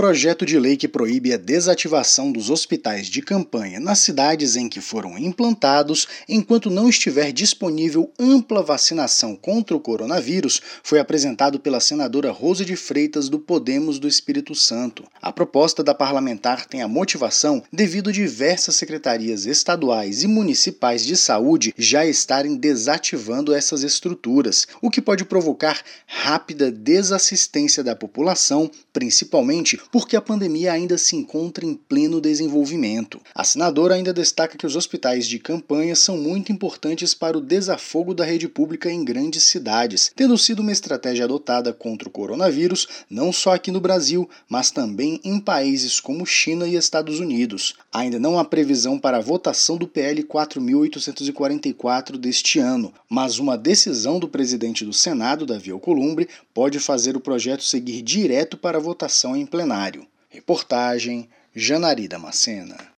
projeto de lei que proíbe a desativação dos hospitais de campanha nas cidades em que foram implantados, enquanto não estiver disponível ampla vacinação contra o coronavírus, foi apresentado pela senadora Rose de Freitas do Podemos do Espírito Santo. A proposta da parlamentar tem a motivação devido diversas secretarias estaduais e municipais de saúde já estarem desativando essas estruturas, o que pode provocar rápida desassistência da população, principalmente porque a pandemia ainda se encontra em pleno desenvolvimento. A senadora ainda destaca que os hospitais de campanha são muito importantes para o desafogo da rede pública em grandes cidades, tendo sido uma estratégia adotada contra o coronavírus não só aqui no Brasil, mas também em países como China e Estados Unidos. Ainda não há previsão para a votação do PL 4844 deste ano, mas uma decisão do presidente do Senado, Davi Alcolumbre, pode fazer o projeto seguir direto para a votação em plenário. Reportagem Janari Macena.